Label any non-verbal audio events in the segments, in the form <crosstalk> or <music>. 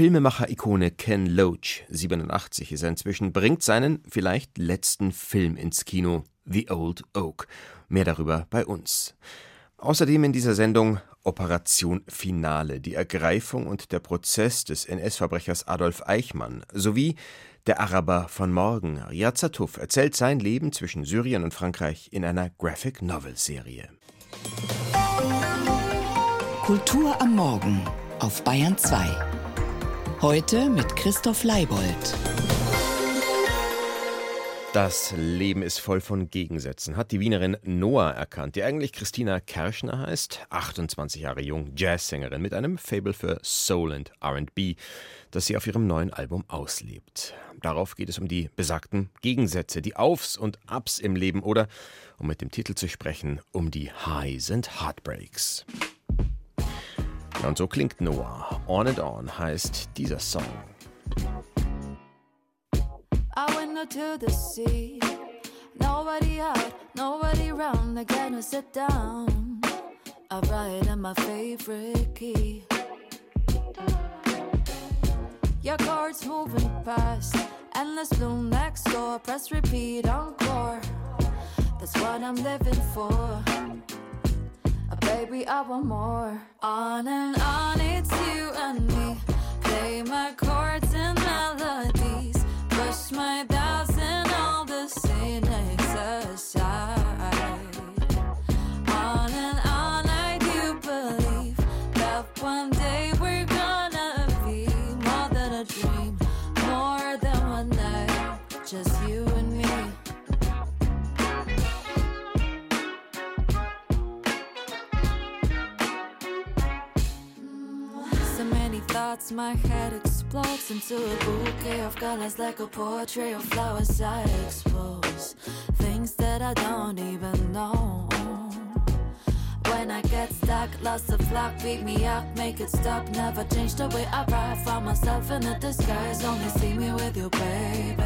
Filmemacher-Ikone Ken Loach, 87 ist er inzwischen, bringt seinen vielleicht letzten Film ins Kino, The Old Oak. Mehr darüber bei uns. Außerdem in dieser Sendung Operation Finale, die Ergreifung und der Prozess des NS-Verbrechers Adolf Eichmann sowie der Araber von morgen, Riyad Satuf, erzählt sein Leben zwischen Syrien und Frankreich in einer Graphic Novel Serie. Kultur am Morgen auf Bayern 2. Heute mit Christoph Leibold. Das Leben ist voll von Gegensätzen, hat die Wienerin Noah erkannt, die eigentlich Christina Kerschner heißt, 28 Jahre jung, Jazzsängerin mit einem Fable für Soul und RB, das sie auf ihrem neuen Album auslebt. Darauf geht es um die besagten Gegensätze, die Aufs und Ups im Leben oder, um mit dem Titel zu sprechen, um die Highs and Heartbreaks. Und so klingt Noah. On and On heißt dieser Song. I went out to the sea. Nobody out, nobody round. I gotta sit down. I write in my favorite key. Your cards moving fast. Endless bloom next door. Press repeat encore. That's what I'm living for. Baby, I want more. On and on, it's you and me. Play my chords and melodies push my thoughts, my head explodes into a bouquet of colors like a portrait of flowers. I expose things that I don't even know. When I get stuck, lost the flock, beat me up, make it stop. Never change the way I ride. Find myself in a disguise, only see me with you, baby.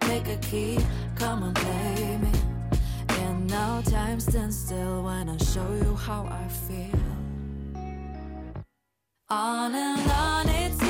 Take a key, come and play me. In no time, stand still when I show you how I feel. On and on, it's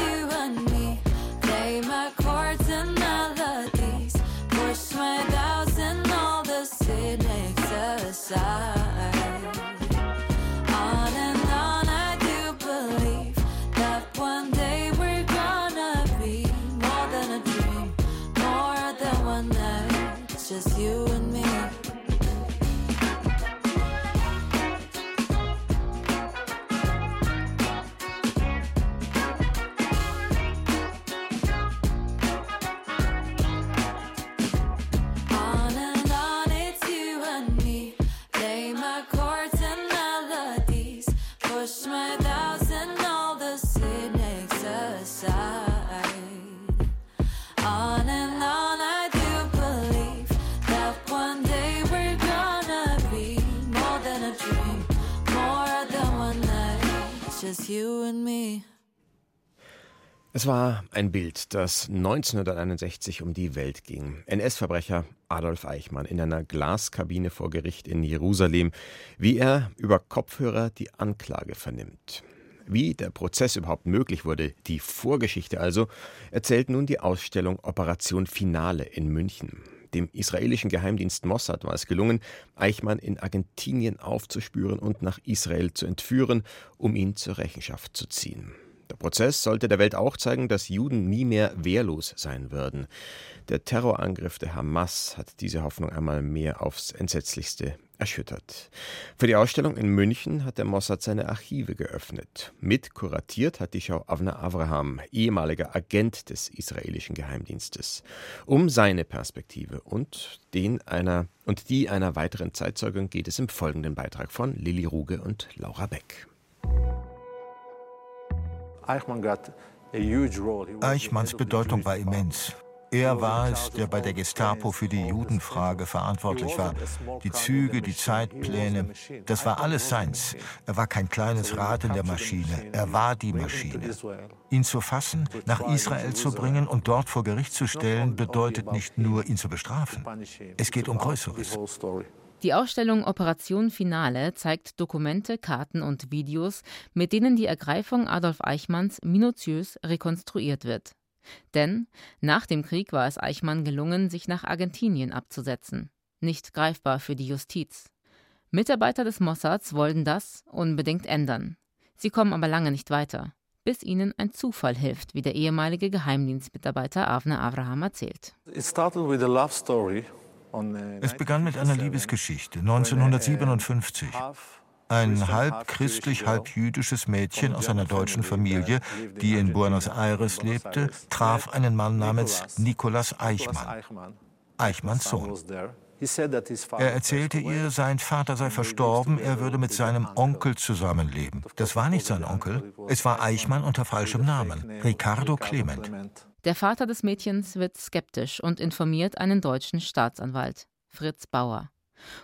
Es war ein Bild, das 1961 um die Welt ging. NS-Verbrecher Adolf Eichmann in einer Glaskabine vor Gericht in Jerusalem, wie er über Kopfhörer die Anklage vernimmt. Wie der Prozess überhaupt möglich wurde, die Vorgeschichte also, erzählt nun die Ausstellung Operation Finale in München. Dem israelischen Geheimdienst Mossad war es gelungen, Eichmann in Argentinien aufzuspüren und nach Israel zu entführen, um ihn zur Rechenschaft zu ziehen. Der Prozess sollte der Welt auch zeigen, dass Juden nie mehr wehrlos sein würden. Der Terrorangriff der Hamas hat diese Hoffnung einmal mehr aufs Entsetzlichste erschüttert. Für die Ausstellung in München hat der Mossad seine Archive geöffnet. Mit kuratiert hat die Schau Avner Avraham, ehemaliger Agent des israelischen Geheimdienstes, um seine Perspektive und den einer und die einer weiteren Zeitzeugin geht es im folgenden Beitrag von Lilly Ruge und Laura Beck. Eichmanns Bedeutung war immens. Er war es, der bei der Gestapo für die Judenfrage verantwortlich war. Die Züge, die Zeitpläne, das war alles seins. Er war kein kleines Rad in der Maschine, er war die Maschine. Ihn zu fassen, nach Israel zu bringen und dort vor Gericht zu stellen, bedeutet nicht nur, ihn zu bestrafen. Es geht um Größeres. Die Ausstellung Operation Finale zeigt Dokumente, Karten und Videos, mit denen die Ergreifung Adolf Eichmanns minutiös rekonstruiert wird. Denn nach dem Krieg war es Eichmann gelungen, sich nach Argentinien abzusetzen. Nicht greifbar für die Justiz. Mitarbeiter des Mossads wollten das unbedingt ändern. Sie kommen aber lange nicht weiter, bis ihnen ein Zufall hilft, wie der ehemalige Geheimdienstmitarbeiter Avner Abraham erzählt. Es begann mit einer Liebesgeschichte 1957. Ein halb christlich, halb jüdisches Mädchen aus einer deutschen Familie, die in Buenos Aires lebte, traf einen Mann namens Nicolas. Eichmann, Eichmanns Sohn. Er erzählte ihr, sein Vater sei verstorben, er würde mit seinem Onkel zusammenleben. Das war nicht sein Onkel, es war Eichmann unter falschem Namen, Ricardo Clement. Der Vater des Mädchens wird skeptisch und informiert einen deutschen Staatsanwalt, Fritz Bauer,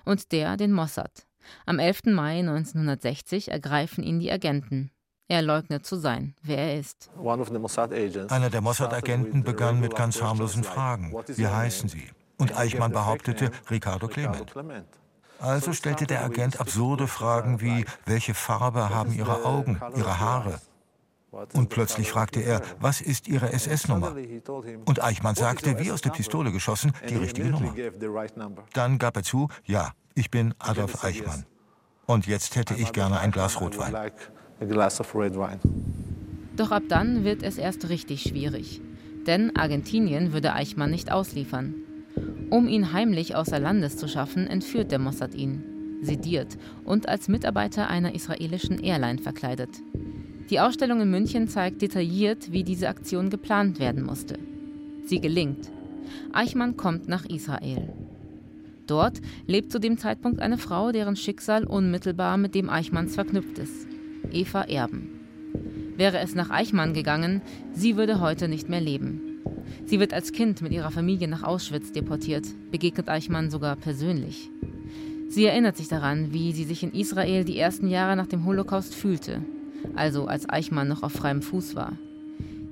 und der den Mossad. Am 11. Mai 1960 ergreifen ihn die Agenten. Er leugnet zu sein, wer er ist. Einer der Mossad-Agenten begann mit ganz harmlosen Fragen. Wie heißen Sie? Und Eichmann behauptete Ricardo Clement. Also stellte der Agent absurde Fragen wie, welche Farbe haben Ihre Augen, Ihre Haare? Und plötzlich fragte er, was ist Ihre SS-Nummer? Und Eichmann sagte, wie aus der Pistole geschossen, die richtige Nummer. Dann gab er zu, ja, ich bin Adolf Eichmann. Und jetzt hätte ich gerne ein Glas Rotwein. Doch ab dann wird es erst richtig schwierig. Denn Argentinien würde Eichmann nicht ausliefern. Um ihn heimlich außer Landes zu schaffen, entführt der Mossad ihn, sediert und als Mitarbeiter einer israelischen Airline verkleidet. Die Ausstellung in München zeigt detailliert, wie diese Aktion geplant werden musste. Sie gelingt. Eichmann kommt nach Israel. Dort lebt zu dem Zeitpunkt eine Frau, deren Schicksal unmittelbar mit dem Eichmanns verknüpft ist. Eva Erben. Wäre es nach Eichmann gegangen, sie würde heute nicht mehr leben. Sie wird als Kind mit ihrer Familie nach Auschwitz deportiert, begegnet Eichmann sogar persönlich. Sie erinnert sich daran, wie sie sich in Israel die ersten Jahre nach dem Holocaust fühlte, also als Eichmann noch auf freiem Fuß war.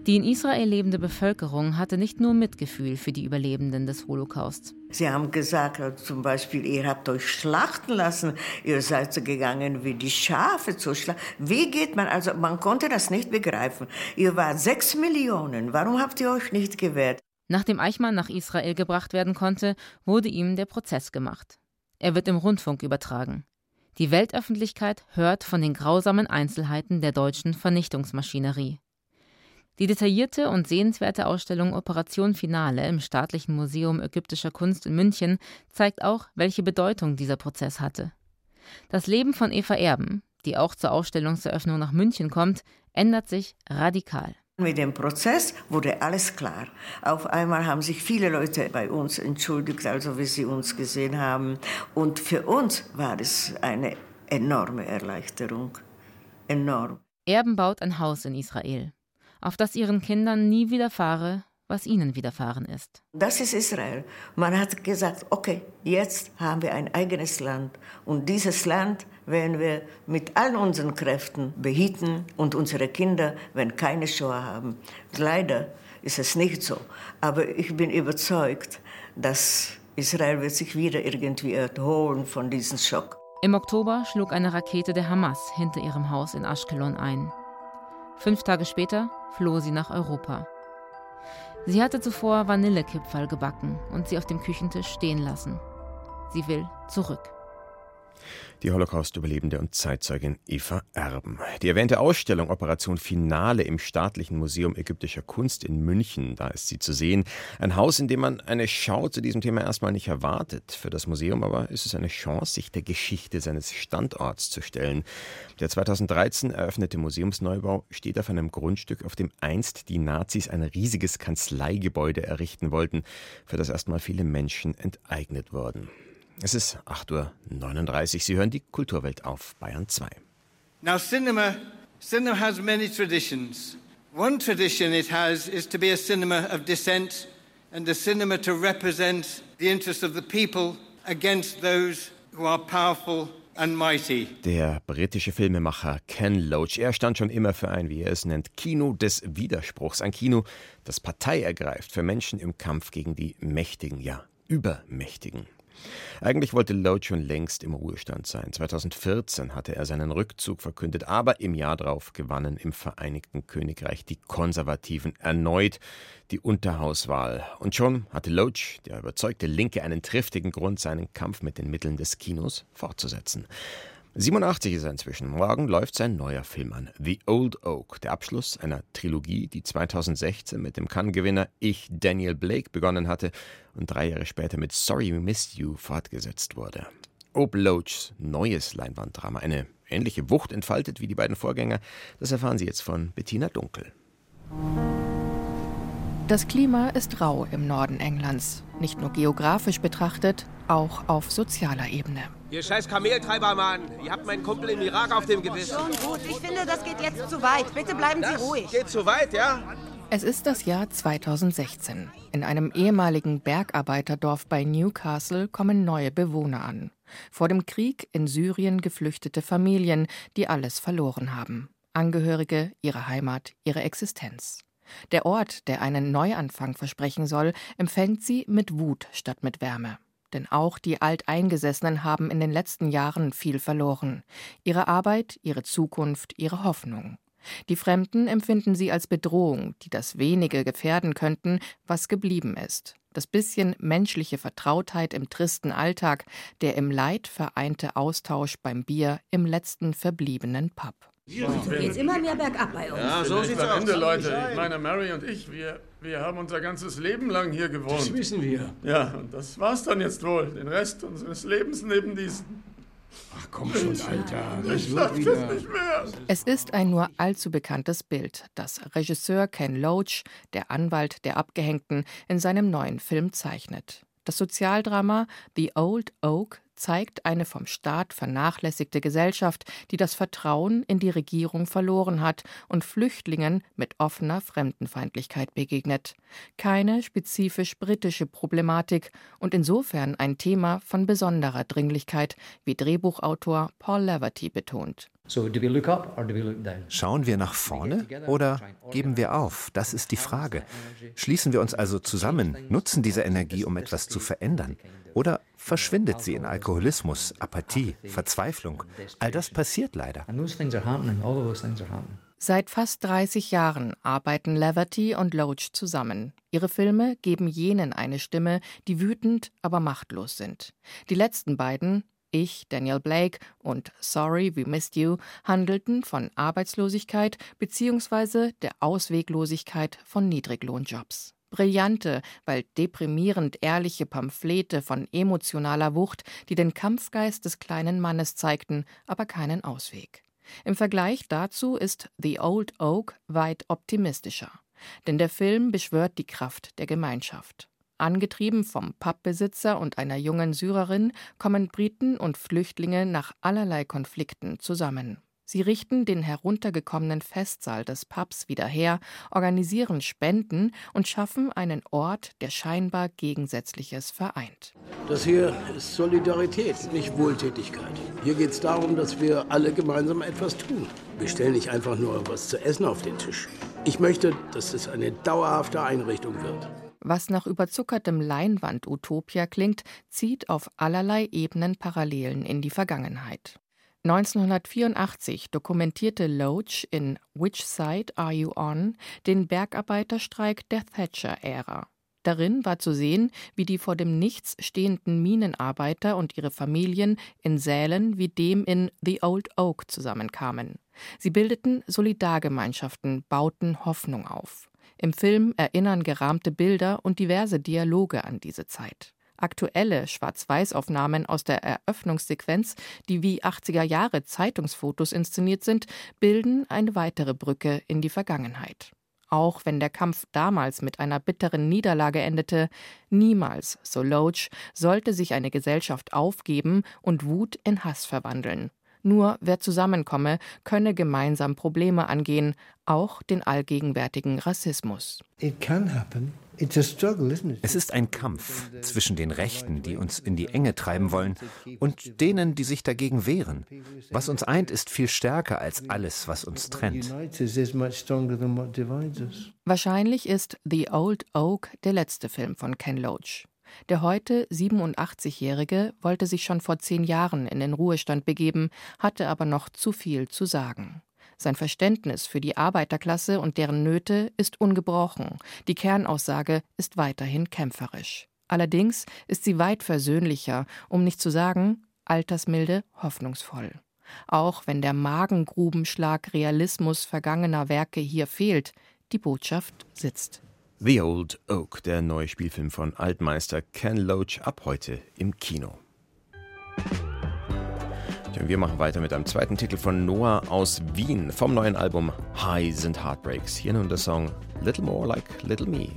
Die in Israel lebende Bevölkerung hatte nicht nur Mitgefühl für die Überlebenden des Holocaust. Sie haben gesagt, zum Beispiel, ihr habt euch schlachten lassen, ihr seid so gegangen wie die Schafe zu schlachten. Wie geht man, also man konnte das nicht begreifen. Ihr wart sechs Millionen, warum habt ihr euch nicht gewehrt? Nachdem Eichmann nach Israel gebracht werden konnte, wurde ihm der Prozess gemacht. Er wird im Rundfunk übertragen. Die Weltöffentlichkeit hört von den grausamen Einzelheiten der deutschen Vernichtungsmaschinerie. Die detaillierte und sehenswerte Ausstellung Operation Finale im Staatlichen Museum Ägyptischer Kunst in München zeigt auch, welche Bedeutung dieser Prozess hatte. Das Leben von Eva Erben, die auch zur Ausstellungseröffnung nach München kommt, ändert sich radikal. Mit dem Prozess wurde alles klar. Auf einmal haben sich viele Leute bei uns entschuldigt, also wie sie uns gesehen haben. Und für uns war es eine enorme Erleichterung. Enorm. Erben baut ein Haus in Israel auf das ihren Kindern nie widerfahre, was ihnen widerfahren ist. Das ist Israel. Man hat gesagt, okay, jetzt haben wir ein eigenes Land und dieses Land werden wir mit all unseren Kräften behüten und unsere Kinder werden keine Shoah haben. Leider ist es nicht so, aber ich bin überzeugt, dass Israel wird sich wieder irgendwie erholen von diesem Schock. Im Oktober schlug eine Rakete der Hamas hinter ihrem Haus in Ashkelon ein. Fünf Tage später floh sie nach Europa. Sie hatte zuvor Vanillekipferl gebacken und sie auf dem Küchentisch stehen lassen. Sie will zurück die Holocaust-Überlebende und Zeitzeugin Eva Erben. Die erwähnte Ausstellung Operation Finale im Staatlichen Museum ägyptischer Kunst in München, da ist sie zu sehen. Ein Haus, in dem man eine Schau zu diesem Thema erstmal nicht erwartet. Für das Museum aber ist es eine Chance, sich der Geschichte seines Standorts zu stellen. Der 2013 eröffnete Museumsneubau steht auf einem Grundstück, auf dem einst die Nazis ein riesiges Kanzleigebäude errichten wollten, für das erstmal viele Menschen enteignet wurden. Es ist 8.39 Uhr. Sie hören die Kulturwelt auf Bayern 2. Now cinema, cinema has many traditions. One tradition it has is to be a cinema of dissent and a cinema to represent the interests of the people against those who are powerful and mighty. Der britische Filmemacher Ken Loach, er stand schon immer für ein, wie er es nennt, Kino des Widerspruchs. Ein Kino, das Partei ergreift für Menschen im Kampf gegen die Mächtigen, ja, Übermächtigen. Eigentlich wollte Loach schon längst im Ruhestand sein. 2014 hatte er seinen Rückzug verkündet, aber im Jahr darauf gewannen im Vereinigten Königreich die Konservativen erneut die Unterhauswahl. Und schon hatte Loach, der überzeugte Linke, einen triftigen Grund, seinen Kampf mit den Mitteln des Kinos fortzusetzen. 87 ist er inzwischen. Morgen läuft sein neuer Film an, The Old Oak, der Abschluss einer Trilogie, die 2016 mit dem Cannes-Gewinner Ich, Daniel Blake, begonnen hatte und drei Jahre später mit Sorry We Missed You fortgesetzt wurde. Ob Loachs neues Leinwanddrama eine ähnliche Wucht entfaltet wie die beiden Vorgänger, das erfahren Sie jetzt von Bettina Dunkel. Das Klima ist rau im Norden Englands, nicht nur geografisch betrachtet, auch auf sozialer Ebene. Ihr scheiß Kameltreiber, Mann. Ihr habt meinen Kumpel im Irak auf dem Gewissen. Schon gut. Ich finde, das geht jetzt zu weit. Bitte bleiben Sie das ruhig. Geht zu weit, ja? Es ist das Jahr 2016. In einem ehemaligen Bergarbeiterdorf bei Newcastle kommen neue Bewohner an. Vor dem Krieg in Syrien geflüchtete Familien, die alles verloren haben. Angehörige, ihre Heimat, ihre Existenz. Der Ort, der einen Neuanfang versprechen soll, empfängt sie mit Wut statt mit Wärme. Denn auch die Alteingesessenen haben in den letzten Jahren viel verloren. Ihre Arbeit, ihre Zukunft, ihre Hoffnung. Die Fremden empfinden sie als Bedrohung, die das wenige gefährden könnten, was geblieben ist. Das bisschen menschliche Vertrautheit im tristen Alltag, der im Leid vereinte Austausch beim Bier im letzten verbliebenen Pub. Geht's immer mehr bergab bei uns. Ja, so sieht's am aus. Ende, Leute. Ich meine, Mary und ich, wir, wir haben unser ganzes Leben lang hier gewohnt. Das wissen wir. Ja, und das war's dann jetzt wohl. Den Rest unseres Lebens neben diesen. Ach komm schon, Alter. Das Ich schaff wieder. das nicht mehr. Es ist ein nur allzu bekanntes Bild, das Regisseur Ken Loach, der Anwalt der Abgehängten, in seinem neuen Film zeichnet. Das Sozialdrama The Old Oak zeigt eine vom Staat vernachlässigte Gesellschaft, die das Vertrauen in die Regierung verloren hat und Flüchtlingen mit offener Fremdenfeindlichkeit begegnet. Keine spezifisch britische Problematik und insofern ein Thema von besonderer Dringlichkeit, wie Drehbuchautor Paul Leverty betont. Schauen wir nach vorne oder geben wir auf? Das ist die Frage. Schließen wir uns also zusammen, nutzen diese Energie, um etwas zu verändern? Oder verschwindet sie in Alkoholismus, Apathie, Verzweiflung? All das passiert leider. Seit fast 30 Jahren arbeiten Leverty und Loach zusammen. Ihre Filme geben jenen eine Stimme, die wütend, aber machtlos sind. Die letzten beiden, Ich, Daniel Blake und Sorry, We Missed You, handelten von Arbeitslosigkeit bzw. der Ausweglosigkeit von Niedriglohnjobs. Brillante, weil deprimierend ehrliche Pamphlete von emotionaler Wucht, die den Kampfgeist des kleinen Mannes zeigten, aber keinen Ausweg. Im Vergleich dazu ist The Old Oak weit optimistischer. Denn der Film beschwört die Kraft der Gemeinschaft. Angetrieben vom Pubbesitzer und einer jungen Syrerin kommen Briten und Flüchtlinge nach allerlei Konflikten zusammen. Sie richten den heruntergekommenen Festsaal des Pubs wieder her, organisieren Spenden und schaffen einen Ort, der scheinbar Gegensätzliches vereint. Das hier ist Solidarität, nicht Wohltätigkeit. Hier geht es darum, dass wir alle gemeinsam etwas tun. Wir stellen nicht einfach nur was zu essen auf den Tisch. Ich möchte, dass es eine dauerhafte Einrichtung wird. Was nach überzuckertem Leinwand-Utopia klingt, zieht auf allerlei Ebenen Parallelen in die Vergangenheit. 1984 dokumentierte Loach in Which Side Are You On den Bergarbeiterstreik der Thatcher-Ära. Darin war zu sehen, wie die vor dem Nichts stehenden Minenarbeiter und ihre Familien in Sälen wie dem in The Old Oak zusammenkamen. Sie bildeten Solidargemeinschaften, bauten Hoffnung auf. Im Film erinnern gerahmte Bilder und diverse Dialoge an diese Zeit. Aktuelle Schwarz-Weiß-Aufnahmen aus der Eröffnungssequenz, die wie 80er Jahre Zeitungsfotos inszeniert sind, bilden eine weitere Brücke in die Vergangenheit. Auch wenn der Kampf damals mit einer bitteren Niederlage endete, niemals, so Loach, sollte sich eine Gesellschaft aufgeben und Wut in Hass verwandeln. Nur wer zusammenkomme, könne gemeinsam Probleme angehen, auch den allgegenwärtigen Rassismus. Es ist ein Kampf zwischen den Rechten, die uns in die Enge treiben wollen, und denen, die sich dagegen wehren. Was uns eint, ist viel stärker als alles, was uns trennt. Wahrscheinlich ist The Old Oak der letzte Film von Ken Loach. Der heute 87-Jährige wollte sich schon vor zehn Jahren in den Ruhestand begeben, hatte aber noch zu viel zu sagen. Sein Verständnis für die Arbeiterklasse und deren Nöte ist ungebrochen. Die Kernaussage ist weiterhin kämpferisch. Allerdings ist sie weit versöhnlicher, um nicht zu sagen altersmilde, hoffnungsvoll. Auch wenn der Magengrubenschlag Realismus vergangener Werke hier fehlt, die Botschaft sitzt. The Old Oak, der neue Spielfilm von Altmeister Ken Loach, ab heute im Kino. Und wir machen weiter mit einem zweiten Titel von Noah aus Wien vom neuen Album Highs and Heartbreaks. Hier nun der Song Little More Like Little Me.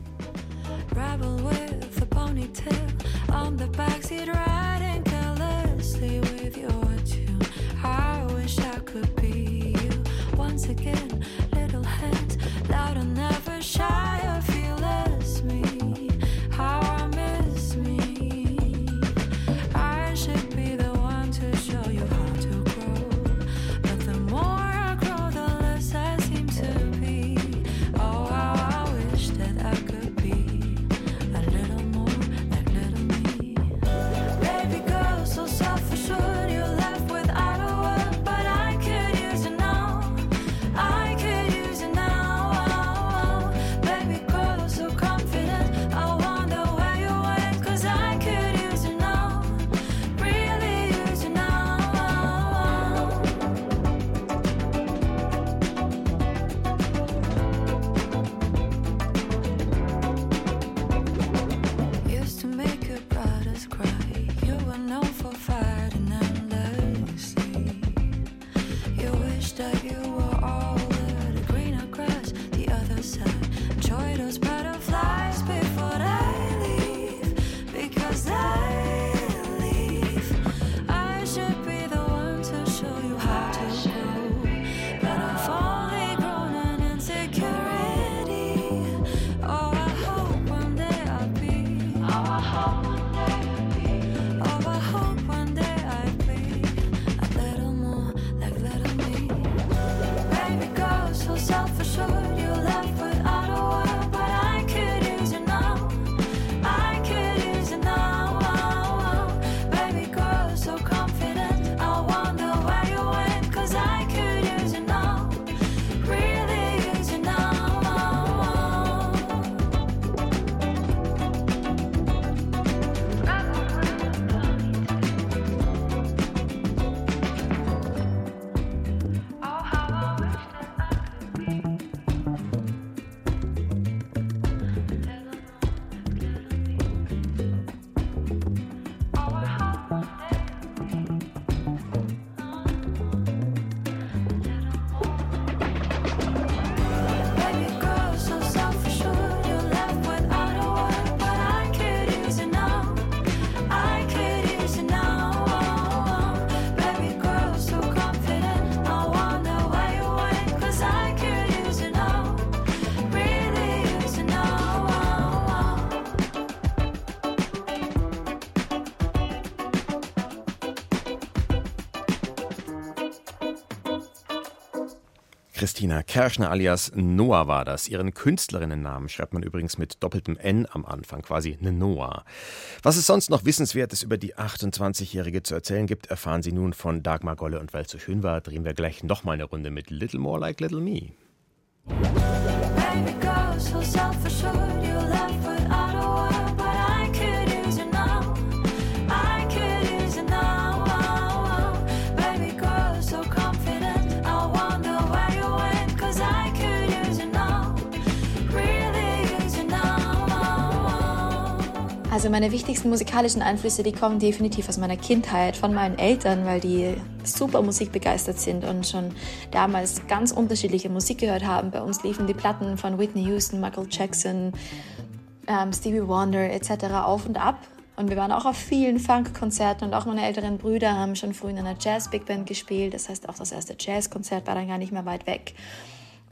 Christina Kerschner alias Noah war das. Ihren Künstlerinnennamen schreibt man übrigens mit doppeltem N am Anfang, quasi Noah. Was es sonst noch Wissenswertes über die 28-Jährige zu erzählen gibt, erfahren Sie nun von Dagmar Golle und weil es so schön war, drehen wir gleich nochmal eine Runde mit Little More Like Little Me. Baby girl, so Also meine wichtigsten musikalischen Einflüsse, die kommen definitiv aus meiner Kindheit, von meinen Eltern, weil die super musikbegeistert sind und schon damals ganz unterschiedliche Musik gehört haben. Bei uns liefen die Platten von Whitney Houston, Michael Jackson, ähm, Stevie Wonder etc. auf und ab. Und wir waren auch auf vielen Funk-Konzerten und auch meine älteren Brüder haben schon früh in einer Jazz-Big Band gespielt. Das heißt, auch das erste Jazz-Konzert war dann gar nicht mehr weit weg.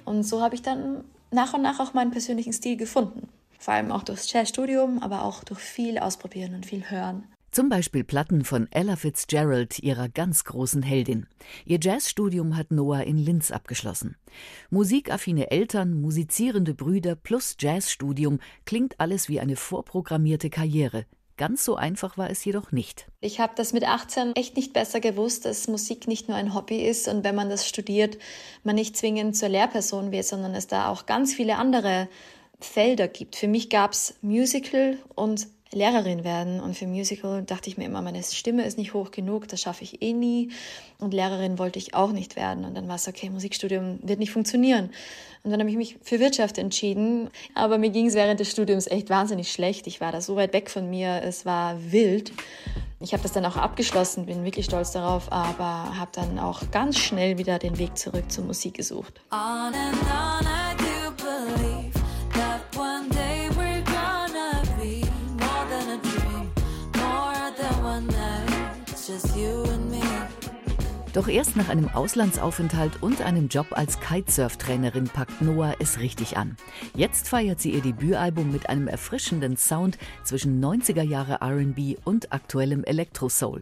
Und so habe ich dann nach und nach auch meinen persönlichen Stil gefunden. Vor allem auch durchs Jazzstudium, aber auch durch viel Ausprobieren und viel Hören. Zum Beispiel Platten von Ella Fitzgerald, ihrer ganz großen Heldin. Ihr Jazzstudium hat Noah in Linz abgeschlossen. Musikaffine Eltern, musizierende Brüder plus Jazzstudium klingt alles wie eine vorprogrammierte Karriere. Ganz so einfach war es jedoch nicht. Ich habe das mit 18 echt nicht besser gewusst, dass Musik nicht nur ein Hobby ist und wenn man das studiert, man nicht zwingend zur Lehrperson wird, sondern es da auch ganz viele andere Felder gibt. Für mich gab es Musical und Lehrerin werden. Und für Musical dachte ich mir immer, meine Stimme ist nicht hoch genug, das schaffe ich eh nie. Und Lehrerin wollte ich auch nicht werden. Und dann war es okay, Musikstudium wird nicht funktionieren. Und dann habe ich mich für Wirtschaft entschieden. Aber mir ging es während des Studiums echt wahnsinnig schlecht. Ich war da so weit weg von mir, es war wild. Ich habe das dann auch abgeschlossen, bin wirklich stolz darauf, aber habe dann auch ganz schnell wieder den Weg zurück zur Musik gesucht. On and on you and me. Doch erst nach einem Auslandsaufenthalt und einem Job als Kitesurf-Trainerin packt Noah es richtig an. Jetzt feiert sie ihr Debütalbum mit einem erfrischenden Sound zwischen 90er Jahre RB und aktuellem Elektro-Soul.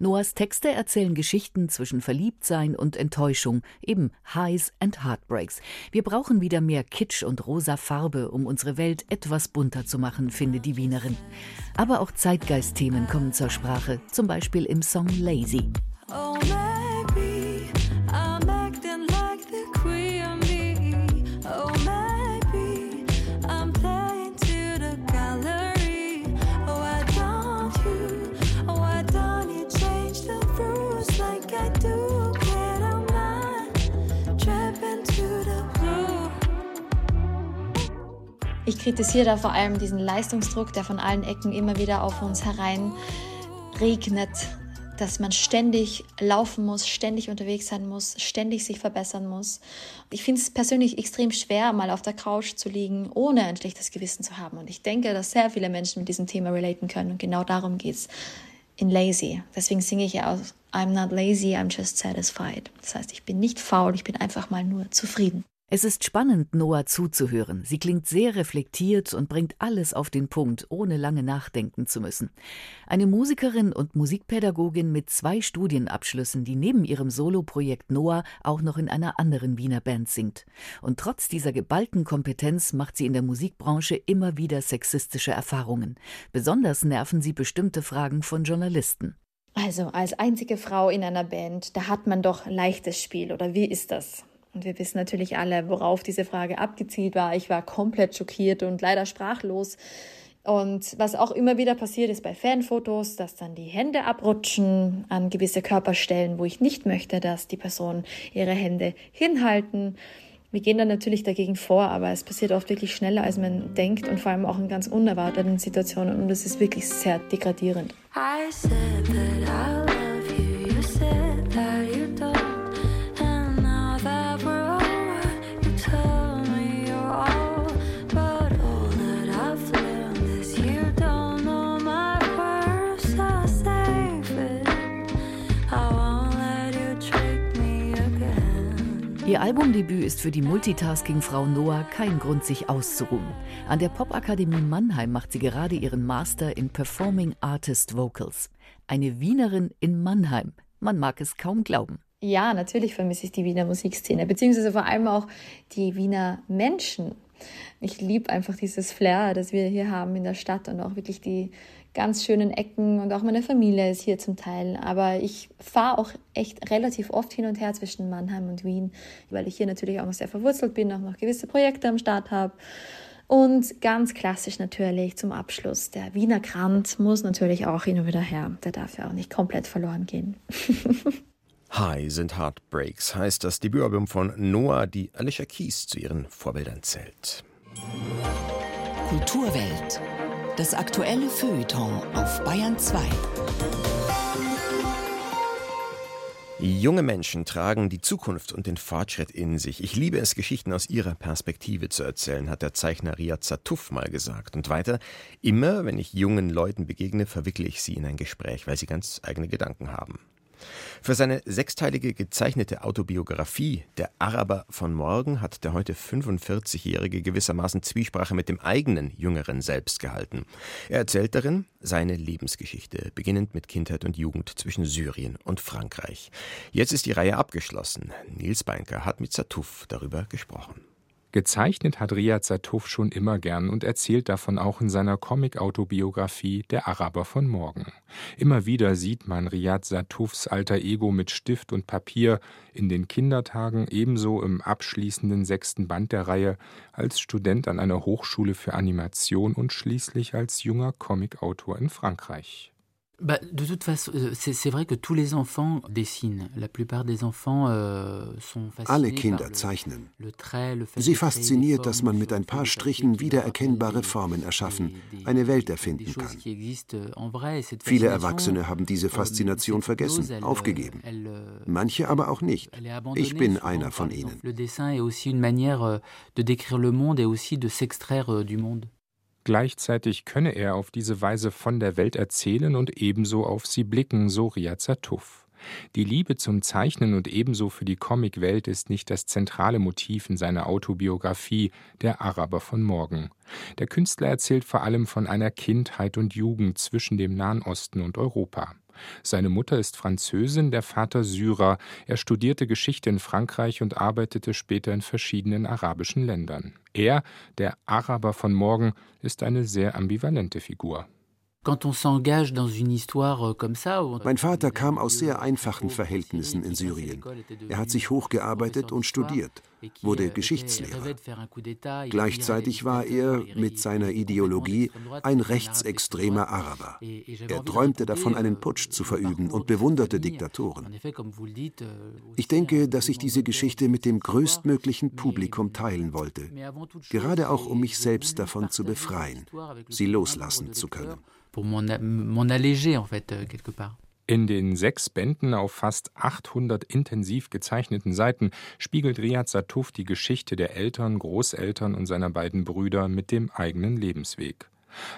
Noahs Texte erzählen Geschichten zwischen Verliebtsein und Enttäuschung, eben Highs and Heartbreaks. Wir brauchen wieder mehr Kitsch und rosa Farbe, um unsere Welt etwas bunter zu machen, findet die Wienerin. Aber auch Zeitgeistthemen kommen zur Sprache, zum Beispiel im Song Lazy. Oh, Ich kritisiere da vor allem diesen Leistungsdruck, der von allen Ecken immer wieder auf uns herein regnet, dass man ständig laufen muss, ständig unterwegs sein muss, ständig sich verbessern muss. Ich finde es persönlich extrem schwer, mal auf der Couch zu liegen, ohne ein schlechtes Gewissen zu haben. Und ich denke, dass sehr viele Menschen mit diesem Thema relaten können. Und genau darum geht es in Lazy. Deswegen singe ich ja auch I'm not lazy, I'm just satisfied. Das heißt, ich bin nicht faul, ich bin einfach mal nur zufrieden. Es ist spannend, Noah zuzuhören. Sie klingt sehr reflektiert und bringt alles auf den Punkt, ohne lange nachdenken zu müssen. Eine Musikerin und Musikpädagogin mit zwei Studienabschlüssen, die neben ihrem Soloprojekt Noah auch noch in einer anderen Wiener Band singt. Und trotz dieser geballten Kompetenz macht sie in der Musikbranche immer wieder sexistische Erfahrungen. Besonders nerven sie bestimmte Fragen von Journalisten. Also als einzige Frau in einer Band, da hat man doch leichtes Spiel, oder wie ist das? Und wir wissen natürlich alle, worauf diese Frage abgezielt war. Ich war komplett schockiert und leider sprachlos. Und was auch immer wieder passiert ist bei Fanfotos, dass dann die Hände abrutschen an gewisse Körperstellen, wo ich nicht möchte, dass die Person ihre Hände hinhalten. Wir gehen dann natürlich dagegen vor, aber es passiert oft wirklich schneller, als man denkt und vor allem auch in ganz unerwarteten Situationen und es ist wirklich sehr degradierend. I said that I Ihr Albumdebüt ist für die Multitasking-Frau Noah kein Grund, sich auszuruhen. An der Popakademie Mannheim macht sie gerade ihren Master in Performing Artist Vocals. Eine Wienerin in Mannheim. Man mag es kaum glauben. Ja, natürlich vermisse ich die Wiener Musikszene, beziehungsweise vor allem auch die Wiener Menschen. Ich liebe einfach dieses Flair, das wir hier haben in der Stadt und auch wirklich die ganz schönen Ecken und auch meine Familie ist hier zum Teil. Aber ich fahre auch echt relativ oft hin und her zwischen Mannheim und Wien, weil ich hier natürlich auch noch sehr verwurzelt bin, auch noch gewisse Projekte am Start habe. Und ganz klassisch natürlich zum Abschluss. Der Wiener Grant muss natürlich auch hin und wieder her. Der darf ja auch nicht komplett verloren gehen. <laughs> High sind Heartbreaks heißt das Debütalbum von Noah, die Alicia Keys zu ihren Vorbildern zählt. Kulturwelt. Das aktuelle Feuilleton auf Bayern 2. Junge Menschen tragen die Zukunft und den Fortschritt in sich. Ich liebe es, Geschichten aus ihrer Perspektive zu erzählen, hat der Zeichner Riyad Zatouf mal gesagt. Und weiter, immer wenn ich jungen Leuten begegne, verwickle ich sie in ein Gespräch, weil sie ganz eigene Gedanken haben. Für seine sechsteilige gezeichnete Autobiografie Der Araber von morgen hat der heute 45-Jährige gewissermaßen Zwiesprache mit dem eigenen jüngeren Selbst gehalten. Er erzählt darin seine Lebensgeschichte, beginnend mit Kindheit und Jugend zwischen Syrien und Frankreich. Jetzt ist die Reihe abgeschlossen. Nils Beinker hat mit Satouf darüber gesprochen. Gezeichnet hat Riyad Satuf schon immer gern und erzählt davon auch in seiner Comic-Autobiografie Der Araber von morgen. Immer wieder sieht man Riyad Satufs alter Ego mit Stift und Papier in den Kindertagen, ebenso im abschließenden sechsten Band der Reihe, als Student an einer Hochschule für Animation und schließlich als junger Comicautor in Frankreich. Bah, de toute façon, euh, c'est vrai que tous les enfants dessinent. La plupart des enfants euh, sont Alle Kinder zeichnen. Sie fasziniert, dass man mit ein paar Strichen wiedererkennbare Formen erschaffen, eine Welt erfinden kann. Euh, Viele Erwachsene haben diese Faszination vergessen, aufgegeben. Manche aber auch nicht. Ich bin einer von ihnen. Le dessin est aussi une manière de décrire le monde et aussi de s'extraire du monde. Gleichzeitig könne er auf diese Weise von der Welt erzählen und ebenso auf sie blicken, so Riyad Satuf. Die Liebe zum Zeichnen und ebenso für die Comicwelt ist nicht das zentrale Motiv in seiner Autobiografie Der Araber von morgen. Der Künstler erzählt vor allem von einer Kindheit und Jugend zwischen dem Nahen Osten und Europa. Seine Mutter ist Französin, der Vater Syrer. Er studierte Geschichte in Frankreich und arbeitete später in verschiedenen arabischen Ländern. Er, der Araber von morgen, ist eine sehr ambivalente Figur. Euh, mein Vater kam aus sehr einfachen Verhältnissen in Syrien. Er hat sich hochgearbeitet und studiert, wurde euh, Geschichtslehrer. Gleichzeitig war er mit seiner Ideologie ein rechtsextremer Araber. Er träumte davon, einen Putsch zu verüben und bewunderte Diktatoren. Euh, ich denke, dass ich diese Geschichte mit dem größtmöglichen Publikum teilen wollte, gerade auch um mich selbst davon zu befreien, sie loslassen zu können pour m'en alléger en fait euh, quelque part. In den sechs Bänden auf fast 800 intensiv gezeichneten Seiten spiegelt Riyad Satuf die Geschichte der Eltern, Großeltern und seiner beiden Brüder mit dem eigenen Lebensweg.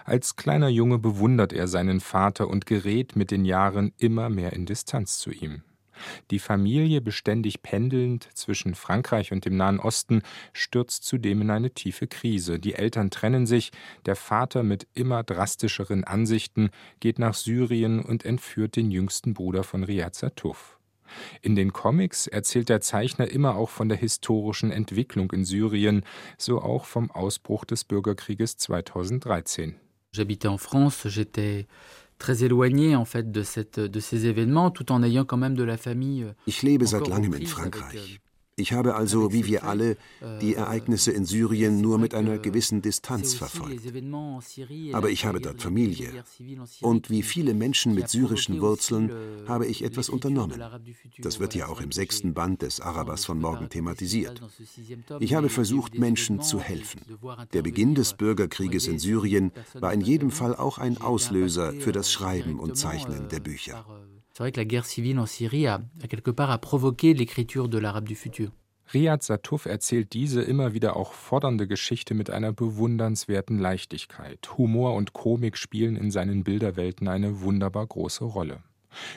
Als kleiner Junge bewundert er seinen Vater und gerät mit den Jahren immer mehr in Distanz zu ihm. Die Familie, beständig pendelnd zwischen Frankreich und dem Nahen Osten, stürzt zudem in eine tiefe Krise. Die Eltern trennen sich, der Vater mit immer drastischeren Ansichten geht nach Syrien und entführt den jüngsten Bruder von Riyad Satuf. In den Comics erzählt der Zeichner immer auch von der historischen Entwicklung in Syrien, so auch vom Ausbruch des Bürgerkrieges 2013. J'habitais en France, j'étais très éloigné en fait de, cette, de ces événements, tout en ayant quand même de la famille. Euh, ich lebe seit langem in Frankreich. Ich habe also, wie wir alle, die Ereignisse in Syrien nur mit einer gewissen Distanz verfolgt. Aber ich habe dort Familie. Und wie viele Menschen mit syrischen Wurzeln habe ich etwas unternommen. Das wird ja auch im sechsten Band des Arabers von morgen thematisiert. Ich habe versucht, Menschen zu helfen. Der Beginn des Bürgerkrieges in Syrien war in jedem Fall auch ein Auslöser für das Schreiben und Zeichnen der Bücher. C'est vrai que la guerre civile en Syrie a, a quelque part a provoqué l'écriture de l'Arabe du futur. Riyad Satuf erzählt diese immer wieder auch fordernde Geschichte mit einer bewundernswerten Leichtigkeit. Humor und Komik spielen in seinen Bilderwelten eine wunderbar große Rolle.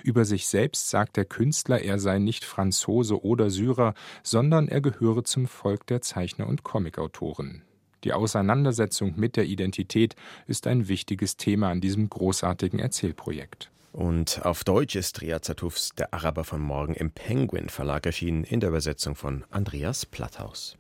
Über sich selbst sagt der Künstler, er sei nicht Franzose oder Syrer, sondern er gehöre zum Volk der Zeichner und Comicautoren. Die Auseinandersetzung mit der Identität ist ein wichtiges Thema an diesem großartigen Erzählprojekt. Und auf Deutsch ist Riyad Satufs Der Araber von morgen im Penguin Verlag erschienen in der Übersetzung von Andreas Platthaus.